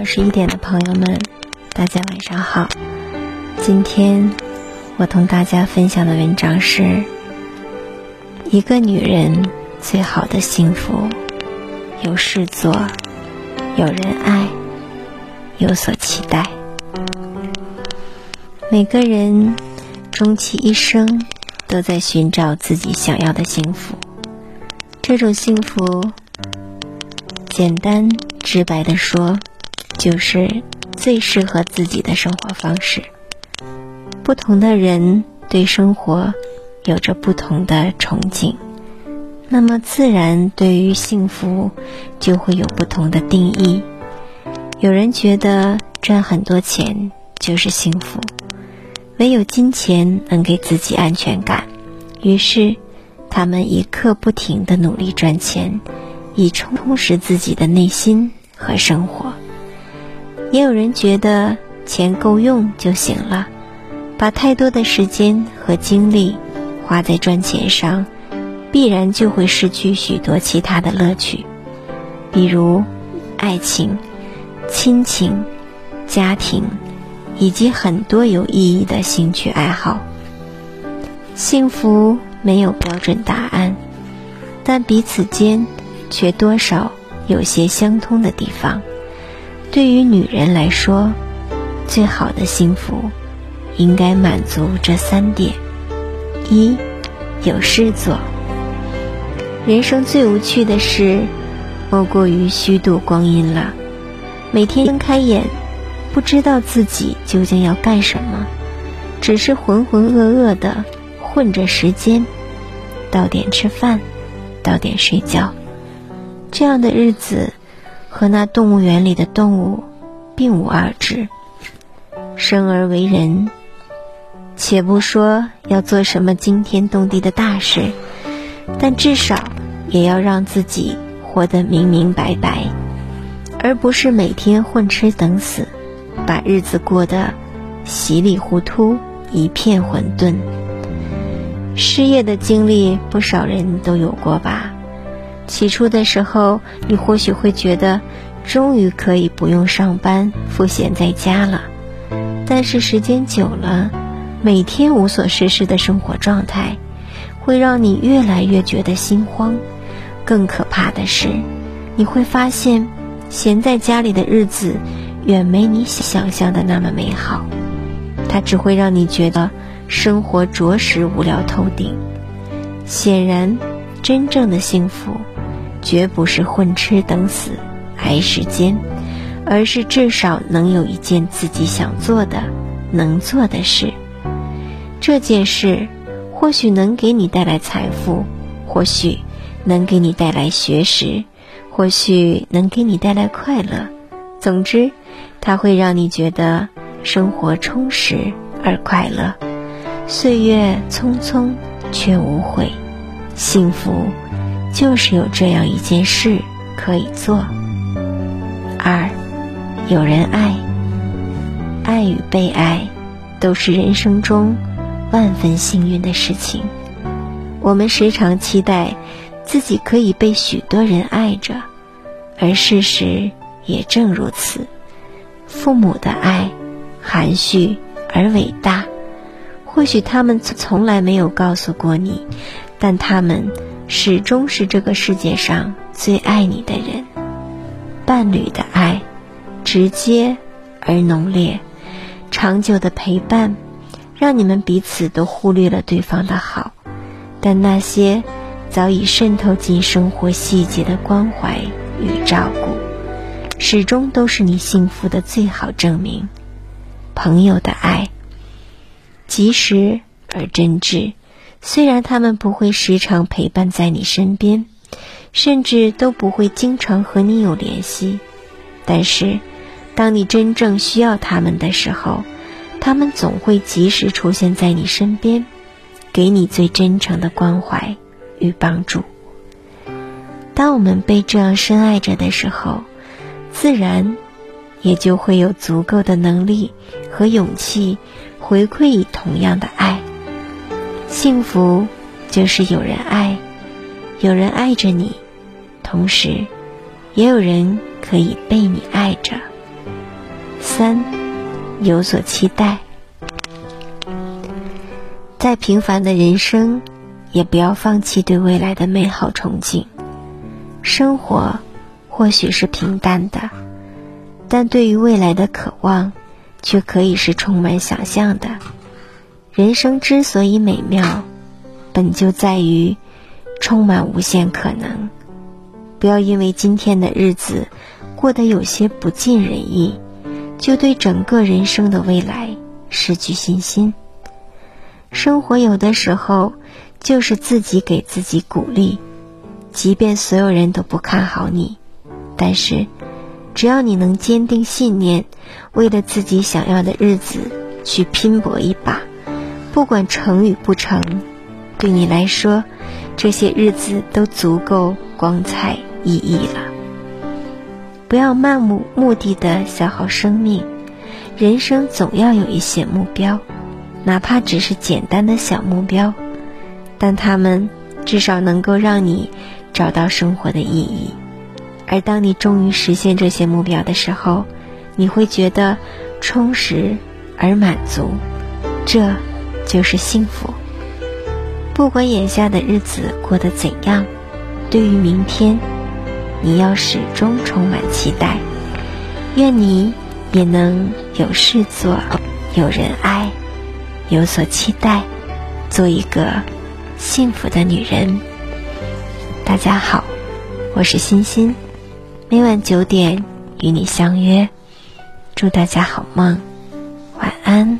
二十一点的朋友们，大家晚上好。今天我同大家分享的文章是：一个女人最好的幸福，有事做，有人爱，有所期待。每个人终其一生都在寻找自己想要的幸福，这种幸福，简单直白的说。就是最适合自己的生活方式。不同的人对生活有着不同的憧憬，那么自然对于幸福就会有不同的定义。有人觉得赚很多钱就是幸福，唯有金钱能给自己安全感，于是他们一刻不停的努力赚钱，以充实自己的内心和生活。也有人觉得钱够用就行了，把太多的时间和精力花在赚钱上，必然就会失去许多其他的乐趣，比如爱情、亲情、家庭，以及很多有意义的兴趣爱好。幸福没有标准答案，但彼此间却多少有些相通的地方。对于女人来说，最好的幸福应该满足这三点：一，有事做。人生最无趣的事，莫过于虚度光阴了。每天睁开眼，不知道自己究竟要干什么，只是浑浑噩噩的混着时间，到点吃饭，到点睡觉，这样的日子。和那动物园里的动物并无二致。生而为人，且不说要做什么惊天动地的大事，但至少也要让自己活得明明白白，而不是每天混吃等死，把日子过得稀里糊涂、一片混沌。失业的经历，不少人都有过吧？起初的时候，你或许会觉得，终于可以不用上班，赋闲在家了。但是时间久了，每天无所事事的生活状态，会让你越来越觉得心慌。更可怕的是，你会发现，闲在家里的日子，远没你想象的那么美好。它只会让你觉得生活着实无聊透顶。显然，真正的幸福。绝不是混吃等死挨时间，而是至少能有一件自己想做的、能做的事。这件事或许能给你带来财富，或许能给你带来学识，或许能给你带来快乐。总之，它会让你觉得生活充实而快乐，岁月匆匆却无悔，幸福。就是有这样一件事可以做。二，有人爱，爱与被爱，都是人生中万分幸运的事情。我们时常期待自己可以被许多人爱着，而事实也正如此。父母的爱含蓄而伟大，或许他们从来没有告诉过你，但他们。始终是这个世界上最爱你的人，伴侣的爱，直接而浓烈，长久的陪伴，让你们彼此都忽略了对方的好，但那些早已渗透进生活细节的关怀与照顾，始终都是你幸福的最好证明。朋友的爱，及时而真挚。虽然他们不会时常陪伴在你身边，甚至都不会经常和你有联系，但是，当你真正需要他们的时候，他们总会及时出现在你身边，给你最真诚的关怀与帮助。当我们被这样深爱着的时候，自然也就会有足够的能力和勇气回馈以同样的爱。幸福就是有人爱，有人爱着你，同时，也有人可以被你爱着。三，有所期待。再平凡的人生，也不要放弃对未来的美好憧憬。生活或许是平淡的，但对于未来的渴望，却可以是充满想象的。人生之所以美妙，本就在于充满无限可能。不要因为今天的日子过得有些不尽人意，就对整个人生的未来失去信心。生活有的时候就是自己给自己鼓励。即便所有人都不看好你，但是只要你能坚定信念，为了自己想要的日子去拼搏一把，不管成与不成，对你来说，这些日子都足够光彩熠熠了。不要漫无目的的消耗生命，人生总要有一些目标，哪怕只是简单的小目标，但他们至少能够让你。找到生活的意义，而当你终于实现这些目标的时候，你会觉得充实而满足，这就是幸福。不管眼下的日子过得怎样，对于明天，你要始终充满期待。愿你也能有事做，有人爱，有所期待，做一个幸福的女人。大家好，我是欣欣，每晚九点与你相约，祝大家好梦。晚安